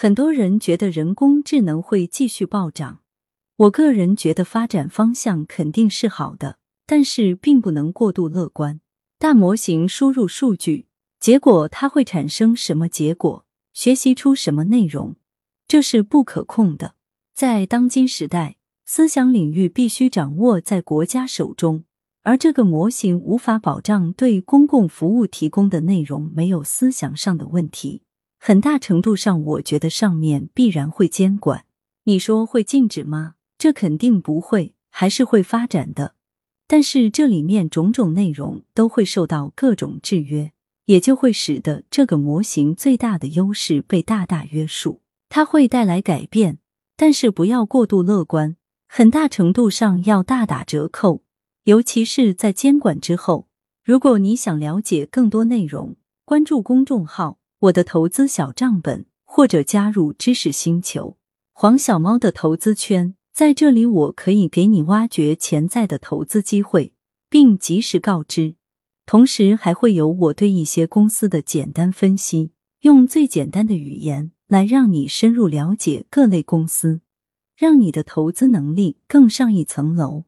很多人觉得人工智能会继续暴涨，我个人觉得发展方向肯定是好的，但是并不能过度乐观。大模型输入数据，结果它会产生什么结果，学习出什么内容，这是不可控的。在当今时代，思想领域必须掌握在国家手中，而这个模型无法保障对公共服务提供的内容没有思想上的问题。很大程度上，我觉得上面必然会监管。你说会禁止吗？这肯定不会，还是会发展的。但是这里面种种内容都会受到各种制约，也就会使得这个模型最大的优势被大大约束。它会带来改变，但是不要过度乐观，很大程度上要大打折扣。尤其是在监管之后，如果你想了解更多内容，关注公众号。我的投资小账本，或者加入知识星球黄小猫的投资圈，在这里我可以给你挖掘潜在的投资机会，并及时告知。同时，还会有我对一些公司的简单分析，用最简单的语言来让你深入了解各类公司，让你的投资能力更上一层楼。